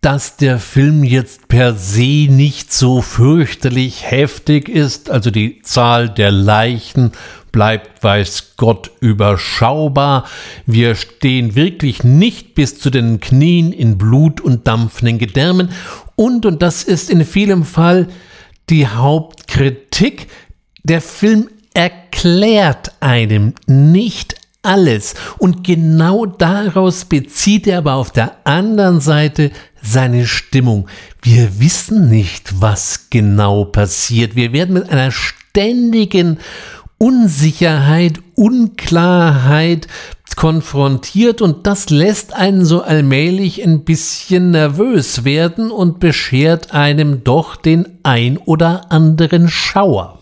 dass der Film jetzt per se nicht so fürchterlich heftig ist, also die Zahl der Leichen bleibt, weiß Gott, überschaubar. Wir stehen wirklich nicht bis zu den Knien in Blut und dampfenden Gedärmen. Und, und das ist in vielem Fall die Hauptkritik, der Film erklärt einem nicht alles. Und genau daraus bezieht er aber auf der anderen Seite seine Stimmung. Wir wissen nicht, was genau passiert. Wir werden mit einer ständigen Unsicherheit, Unklarheit konfrontiert und das lässt einen so allmählich ein bisschen nervös werden und beschert einem doch den ein oder anderen Schauer.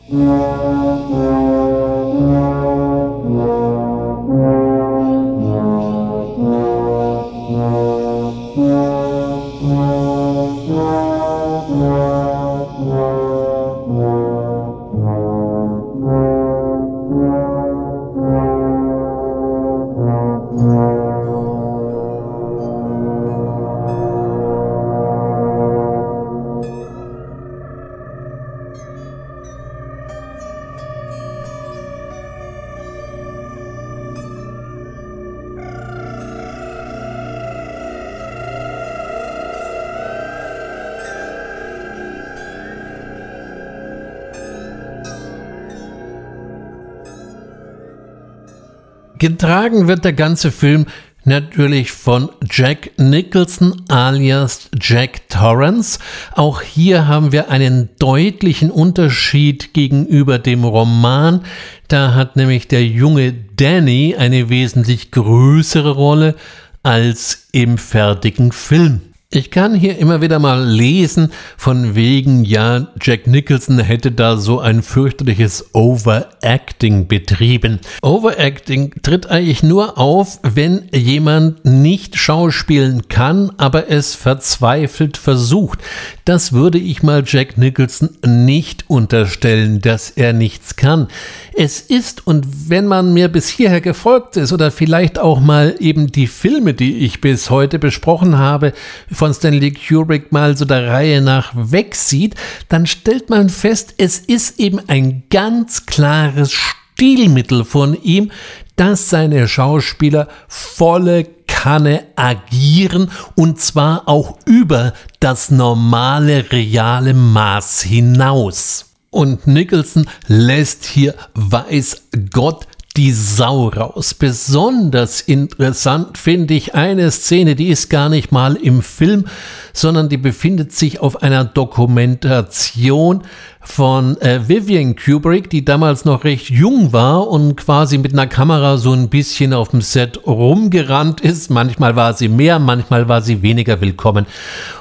Getragen wird der ganze Film natürlich von Jack Nicholson alias Jack Torrance. Auch hier haben wir einen deutlichen Unterschied gegenüber dem Roman. Da hat nämlich der junge Danny eine wesentlich größere Rolle als im fertigen Film. Ich kann hier immer wieder mal lesen, von wegen, ja, Jack Nicholson hätte da so ein fürchterliches Overacting betrieben. Overacting tritt eigentlich nur auf, wenn jemand nicht schauspielen kann, aber es verzweifelt versucht. Das würde ich mal Jack Nicholson nicht unterstellen, dass er nichts kann. Es ist, und wenn man mir bis hierher gefolgt ist oder vielleicht auch mal eben die Filme, die ich bis heute besprochen habe, von Stanley Kubrick mal so der Reihe nach wegsieht, dann stellt man fest, es ist eben ein ganz klares Stilmittel von ihm, dass seine Schauspieler volle Kanne agieren und zwar auch über das normale reale Maß hinaus. Und Nicholson lässt hier, weiß Gott, die Sau raus. Besonders interessant finde ich eine Szene, die ist gar nicht mal im Film, sondern die befindet sich auf einer Dokumentation von äh, Vivian Kubrick, die damals noch recht jung war und quasi mit einer Kamera so ein bisschen auf dem Set rumgerannt ist. Manchmal war sie mehr, manchmal war sie weniger willkommen.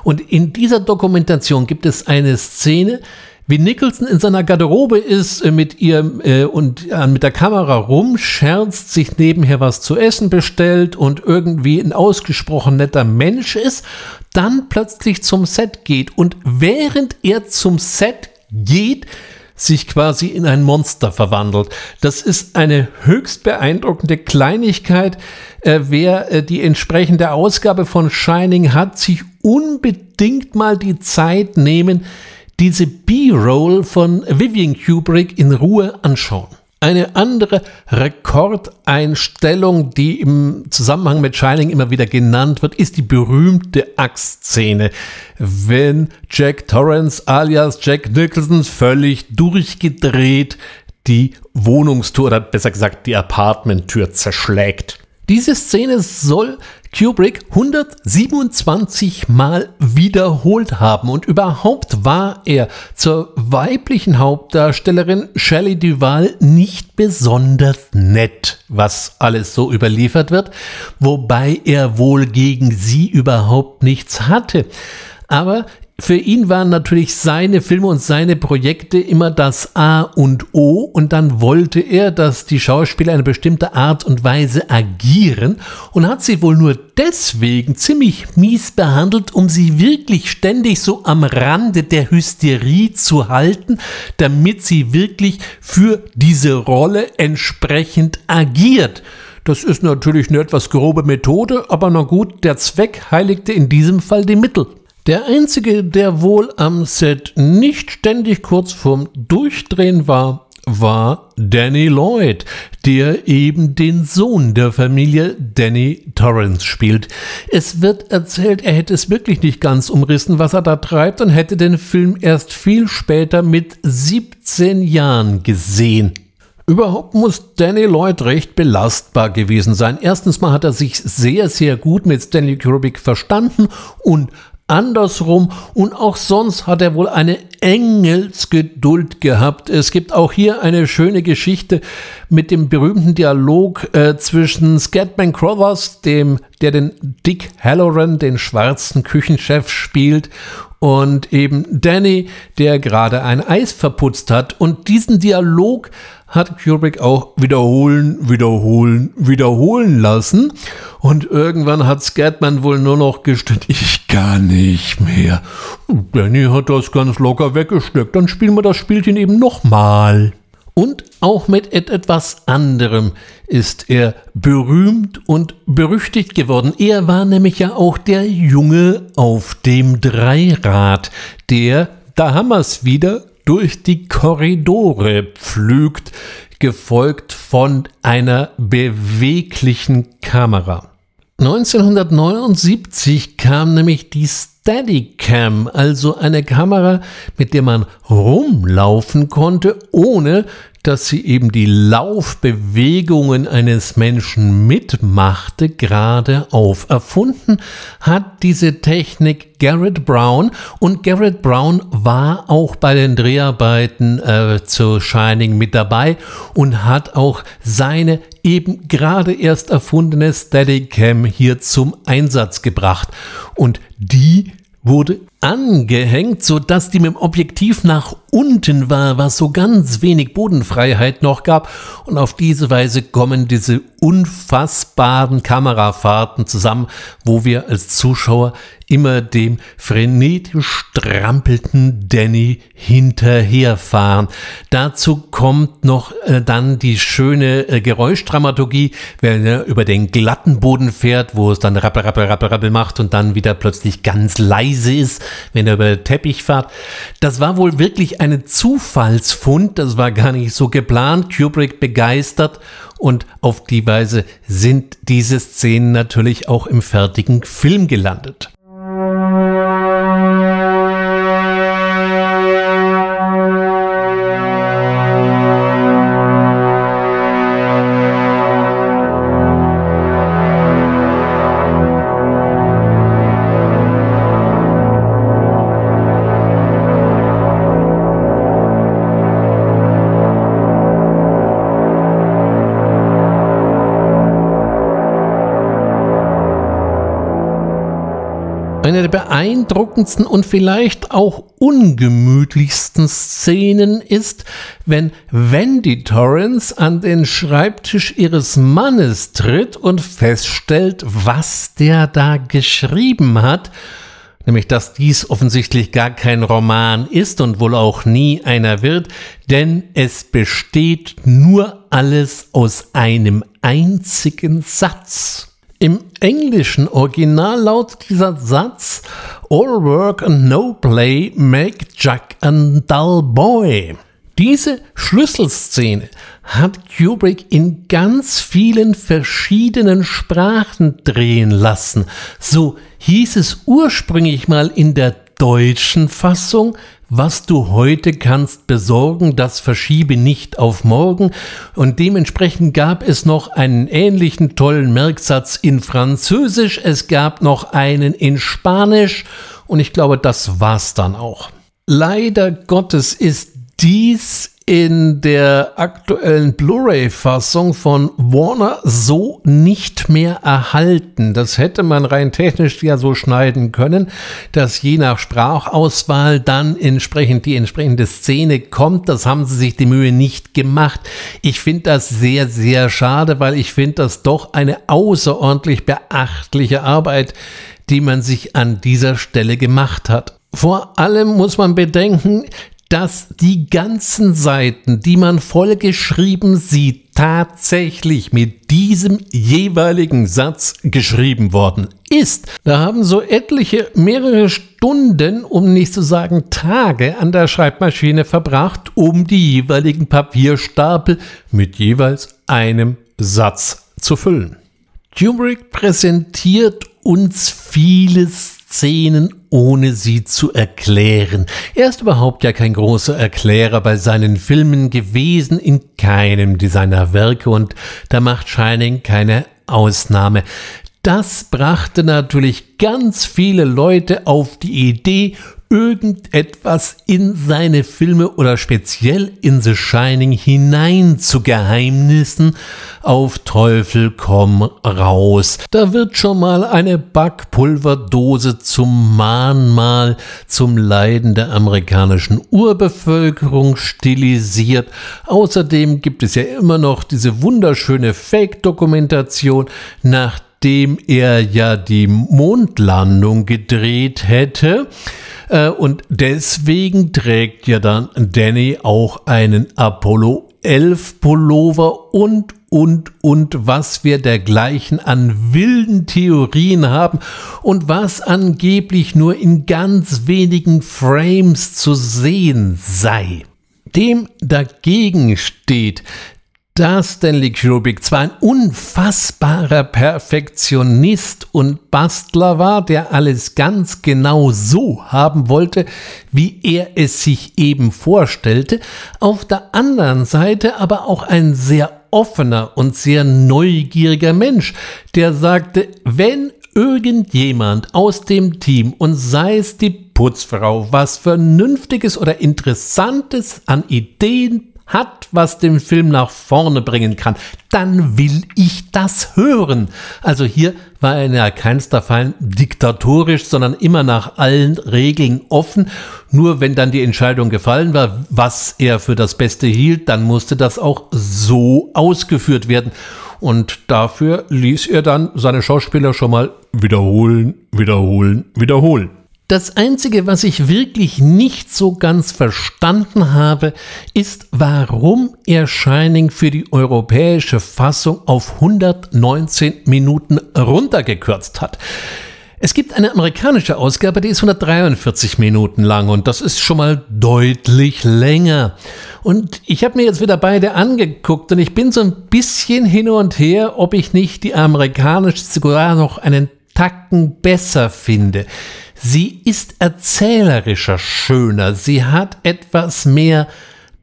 Und in dieser Dokumentation gibt es eine Szene, wie Nicholson in seiner Garderobe ist äh, mit ihr äh, und äh, mit der Kamera rumscherzt, sich nebenher was zu essen bestellt und irgendwie ein ausgesprochen netter Mensch ist, dann plötzlich zum Set geht und während er zum Set geht, sich quasi in ein Monster verwandelt. Das ist eine höchst beeindruckende Kleinigkeit. Äh, wer äh, die entsprechende Ausgabe von Shining hat, sich unbedingt mal die Zeit nehmen, diese B-Roll von Vivian Kubrick in Ruhe anschauen. Eine andere Rekordeinstellung, die im Zusammenhang mit Shining immer wieder genannt wird, ist die berühmte Axtszene, wenn Jack Torrance alias Jack Nicholson völlig durchgedreht die Wohnungstür oder besser gesagt die Apartmenttür zerschlägt. Diese Szene soll Kubrick 127 Mal wiederholt haben und überhaupt war er zur weiblichen Hauptdarstellerin Shelley Duval nicht besonders nett, was alles so überliefert wird, wobei er wohl gegen sie überhaupt nichts hatte. Aber für ihn waren natürlich seine Filme und seine Projekte immer das A und O und dann wollte er, dass die Schauspieler eine bestimmte Art und Weise agieren und hat sie wohl nur deswegen ziemlich mies behandelt, um sie wirklich ständig so am Rande der Hysterie zu halten, damit sie wirklich für diese Rolle entsprechend agiert. Das ist natürlich eine etwas grobe Methode, aber na gut, der Zweck heiligte in diesem Fall die Mittel. Der einzige, der wohl am Set nicht ständig kurz vorm Durchdrehen war, war Danny Lloyd, der eben den Sohn der Familie Danny Torrance spielt. Es wird erzählt, er hätte es wirklich nicht ganz umrissen, was er da treibt und hätte den Film erst viel später mit 17 Jahren gesehen. Überhaupt muss Danny Lloyd recht belastbar gewesen sein. Erstens mal hat er sich sehr, sehr gut mit Stanley Kubrick verstanden und andersrum und auch sonst hat er wohl eine Engelsgeduld gehabt. Es gibt auch hier eine schöne Geschichte mit dem berühmten Dialog äh, zwischen Scatman Crothers, dem, der den Dick Halloran, den schwarzen Küchenchef spielt, und eben Danny, der gerade ein Eis verputzt hat. Und diesen Dialog hat Kubrick auch wiederholen, wiederholen, wiederholen lassen. Und irgendwann hat Scatman wohl nur noch gestimmt, ich kann nicht mehr. Danny hat das ganz locker weggesteckt. Dann spielen wir das Spielchen eben nochmal. Und auch mit etwas anderem ist er berühmt und berüchtigt geworden. Er war nämlich ja auch der Junge auf dem Dreirad, der, da haben wir es wieder, durch die Korridore pflügt, gefolgt von einer beweglichen Kamera. 1979 kam nämlich die Steadicam, also eine Kamera, mit der man rumlaufen konnte, ohne dass sie eben die Laufbewegungen eines Menschen mitmachte, gerade auf. Erfunden hat diese Technik Garrett Brown und Garrett Brown war auch bei den Dreharbeiten äh, zu Shining mit dabei und hat auch seine eben gerade erst erfundene Steadicam hier zum Einsatz gebracht. Und die wurde angehängt, sodass die mit dem Objektiv nach unten war, was so ganz wenig Bodenfreiheit noch gab. Und auf diese Weise kommen diese unfassbaren Kamerafahrten zusammen, wo wir als Zuschauer immer dem frenetisch strampelten Danny hinterherfahren. Dazu kommt noch äh, dann die schöne äh, Geräuschdramaturgie, wenn er über den glatten Boden fährt, wo es dann rappel, rappel, rappel, rappel macht und dann wieder plötzlich ganz leise ist, wenn er über den Teppich fährt. Das war wohl wirklich ein Zufallsfund, das war gar nicht so geplant. Kubrick begeistert und auf die Weise sind diese Szenen natürlich auch im fertigen Film gelandet. Eine der beeindruckendsten und vielleicht auch ungemütlichsten Szenen ist, wenn Wendy Torrance an den Schreibtisch ihres Mannes tritt und feststellt, was der da geschrieben hat, nämlich dass dies offensichtlich gar kein Roman ist und wohl auch nie einer wird, denn es besteht nur alles aus einem einzigen Satz. Im englischen Original lautet dieser Satz All work and no play make Jack a dull boy. Diese Schlüsselszene hat Kubrick in ganz vielen verschiedenen Sprachen drehen lassen. So hieß es ursprünglich mal in der deutschen Fassung, was du heute kannst besorgen, das verschiebe nicht auf morgen. Und dementsprechend gab es noch einen ähnlichen tollen Merksatz in Französisch, es gab noch einen in Spanisch und ich glaube, das war's dann auch. Leider Gottes ist dies in der aktuellen Blu-ray-Fassung von Warner so nicht mehr erhalten. Das hätte man rein technisch ja so schneiden können, dass je nach Sprachauswahl dann entsprechend die entsprechende Szene kommt. Das haben sie sich die Mühe nicht gemacht. Ich finde das sehr, sehr schade, weil ich finde das doch eine außerordentlich beachtliche Arbeit, die man sich an dieser Stelle gemacht hat. Vor allem muss man bedenken, dass die ganzen Seiten, die man vollgeschrieben sieht, tatsächlich mit diesem jeweiligen Satz geschrieben worden ist. Da haben so etliche mehrere Stunden, um nicht zu sagen Tage, an der Schreibmaschine verbracht, um die jeweiligen Papierstapel mit jeweils einem Satz zu füllen. Kubrick präsentiert uns viele Szenen, ohne sie zu erklären. Er ist überhaupt ja kein großer Erklärer bei seinen Filmen gewesen, in keinem seiner Werke und da macht Shining keine Ausnahme. Das brachte natürlich ganz viele Leute auf die Idee, irgendetwas in seine Filme oder speziell in The Shining hinein zu Geheimnissen auf Teufel komm raus. Da wird schon mal eine Backpulverdose zum Mahnmal zum Leiden der amerikanischen Urbevölkerung stilisiert. Außerdem gibt es ja immer noch diese wunderschöne Fake-Dokumentation, nachdem er ja die Mondlandung gedreht hätte. Äh, und deswegen trägt ja dann Danny auch einen Apollo 11 Pullover und und und was wir dergleichen an wilden Theorien haben und was angeblich nur in ganz wenigen Frames zu sehen sei. Dem dagegen steht, dass Stanley Kubrick zwar ein unfassbarer Perfektionist und Bastler war, der alles ganz genau so haben wollte, wie er es sich eben vorstellte, auf der anderen Seite aber auch ein sehr offener und sehr neugieriger Mensch, der sagte, wenn irgendjemand aus dem Team und sei es die Putzfrau was Vernünftiges oder Interessantes an Ideen hat, was den Film nach vorne bringen kann, dann will ich das hören. Also hier war er ja keinster Fall diktatorisch, sondern immer nach allen Regeln offen. Nur wenn dann die Entscheidung gefallen war, was er für das Beste hielt, dann musste das auch so ausgeführt werden. Und dafür ließ er dann seine Schauspieler schon mal wiederholen, wiederholen, wiederholen. Das Einzige, was ich wirklich nicht so ganz verstanden habe, ist, warum er für die europäische Fassung auf 119 Minuten runtergekürzt hat. Es gibt eine amerikanische Ausgabe, die ist 143 Minuten lang und das ist schon mal deutlich länger. Und ich habe mir jetzt wieder beide angeguckt und ich bin so ein bisschen hin und her, ob ich nicht die amerikanische sogar noch einen Tacken besser finde. Sie ist erzählerischer schöner, sie hat etwas mehr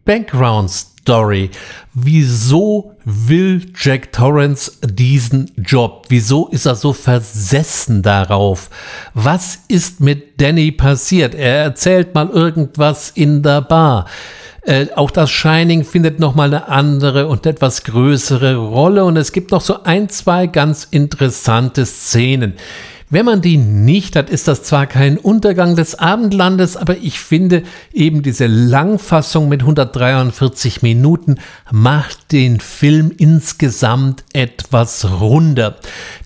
Background Story. Wieso will Jack Torrance diesen Job? Wieso ist er so versessen darauf? Was ist mit Danny passiert? Er erzählt mal irgendwas in der Bar. Äh, auch das Shining findet nochmal eine andere und etwas größere Rolle und es gibt noch so ein, zwei ganz interessante Szenen. Wenn man die nicht hat, ist das zwar kein Untergang des Abendlandes, aber ich finde eben diese Langfassung mit 143 Minuten macht den Film insgesamt etwas runder.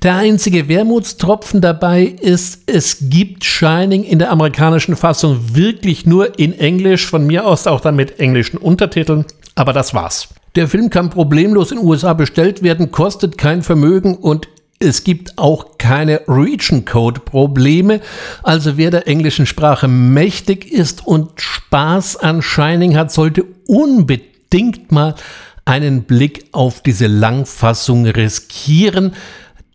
Der einzige Wermutstropfen dabei ist, es gibt Shining in der amerikanischen Fassung wirklich nur in Englisch, von mir aus auch dann mit englischen Untertiteln, aber das war's. Der Film kann problemlos in den USA bestellt werden, kostet kein Vermögen und es gibt auch keine Region Code Probleme. Also wer der englischen Sprache mächtig ist und Spaß an Shining hat, sollte unbedingt mal einen Blick auf diese Langfassung riskieren.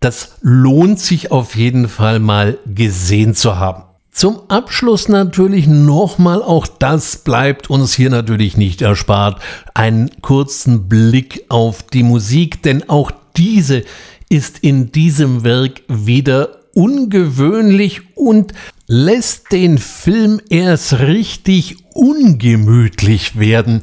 Das lohnt sich auf jeden Fall mal gesehen zu haben. Zum Abschluss natürlich nochmal, auch das bleibt uns hier natürlich nicht erspart, einen kurzen Blick auf die Musik, denn auch diese ist in diesem Werk wieder ungewöhnlich und lässt den Film erst richtig ungemütlich werden.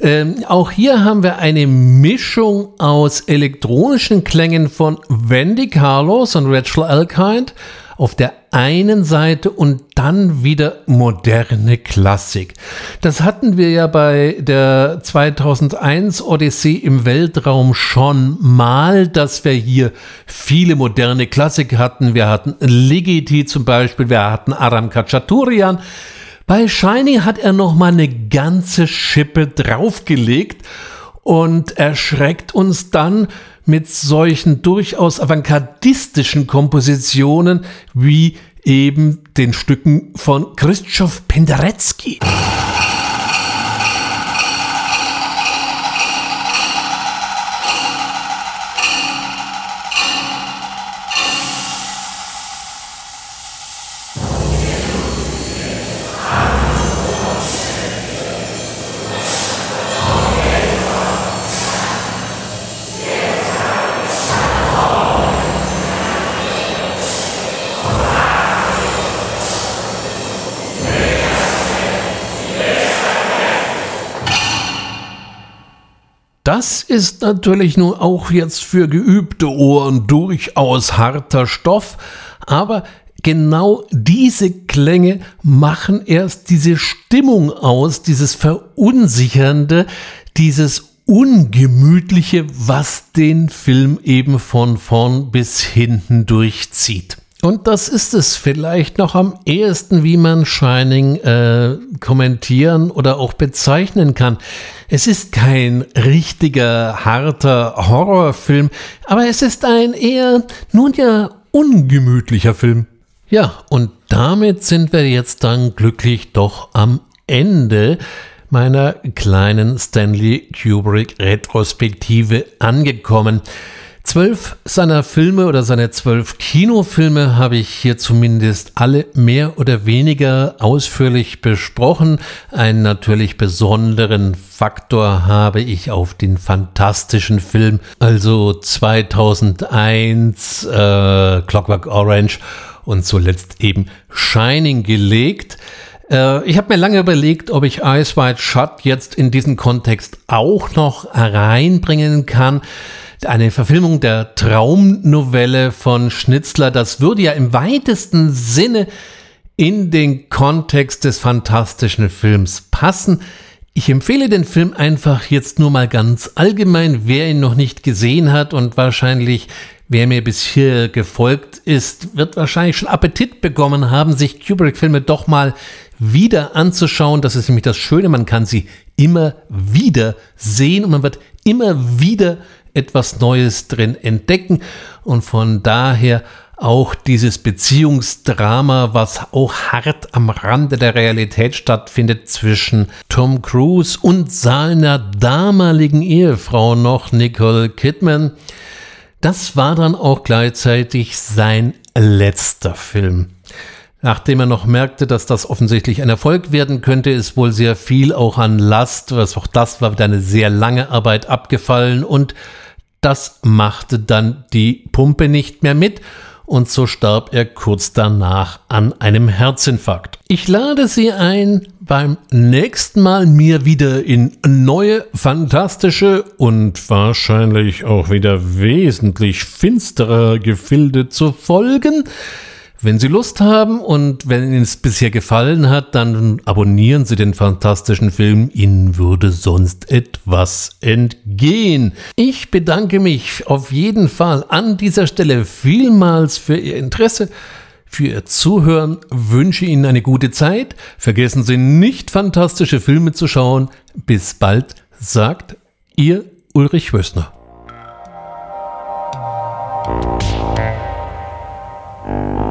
Ähm, auch hier haben wir eine Mischung aus elektronischen Klängen von Wendy Carlos und Rachel Elkind auf der einen Seite und dann wieder moderne Klassik. Das hatten wir ja bei der 2001 Odyssee im Weltraum schon mal, dass wir hier viele moderne Klassik hatten. Wir hatten Ligeti zum Beispiel, wir hatten Aram Kachaturian. Bei Shining hat er noch mal eine ganze Schippe draufgelegt und erschreckt uns dann mit solchen durchaus avantgardistischen Kompositionen wie eben den Stücken von Krzysztof Penderecki. Ist natürlich nun auch jetzt für geübte Ohren durchaus harter Stoff, aber genau diese Klänge machen erst diese Stimmung aus, dieses Verunsichernde, dieses Ungemütliche, was den Film eben von vorn bis hinten durchzieht. Und das ist es vielleicht noch am ehesten, wie man Shining äh, kommentieren oder auch bezeichnen kann. Es ist kein richtiger, harter Horrorfilm, aber es ist ein eher, nun ja, ungemütlicher Film. Ja, und damit sind wir jetzt dann glücklich doch am Ende meiner kleinen Stanley Kubrick Retrospektive angekommen. Zwölf seiner Filme oder seine zwölf Kinofilme habe ich hier zumindest alle mehr oder weniger ausführlich besprochen. Einen natürlich besonderen Faktor habe ich auf den fantastischen Film, also 2001 äh, Clockwork Orange und zuletzt eben Shining gelegt. Äh, ich habe mir lange überlegt, ob ich Eyes Wide Shut jetzt in diesen Kontext auch noch reinbringen kann eine Verfilmung der Traumnovelle von Schnitzler. Das würde ja im weitesten Sinne in den Kontext des fantastischen Films passen. Ich empfehle den Film einfach jetzt nur mal ganz allgemein, wer ihn noch nicht gesehen hat und wahrscheinlich Wer mir bis hier gefolgt ist, wird wahrscheinlich schon Appetit bekommen haben, sich Kubrick-Filme doch mal wieder anzuschauen. Das ist nämlich das Schöne, man kann sie immer wieder sehen und man wird immer wieder etwas Neues drin entdecken und von daher auch dieses Beziehungsdrama, was auch hart am Rande der Realität stattfindet zwischen Tom Cruise und seiner damaligen Ehefrau noch Nicole Kidman. Das war dann auch gleichzeitig sein letzter Film. Nachdem er noch merkte, dass das offensichtlich ein Erfolg werden könnte, ist wohl sehr viel auch an Last, was auch das war wieder eine sehr lange Arbeit abgefallen und das machte dann die Pumpe nicht mehr mit und so starb er kurz danach an einem Herzinfarkt. Ich lade Sie ein, beim nächsten Mal mir wieder in neue, fantastische und wahrscheinlich auch wieder wesentlich finsterer Gefilde zu folgen. Wenn Sie Lust haben und wenn Ihnen es bisher gefallen hat, dann abonnieren Sie den fantastischen Film. Ihnen würde sonst etwas entgehen. Ich bedanke mich auf jeden Fall an dieser Stelle vielmals für Ihr Interesse. Für Ihr Zuhören wünsche Ihnen eine gute Zeit. Vergessen Sie nicht, fantastische Filme zu schauen. Bis bald, sagt Ihr Ulrich Wössner. Thank you.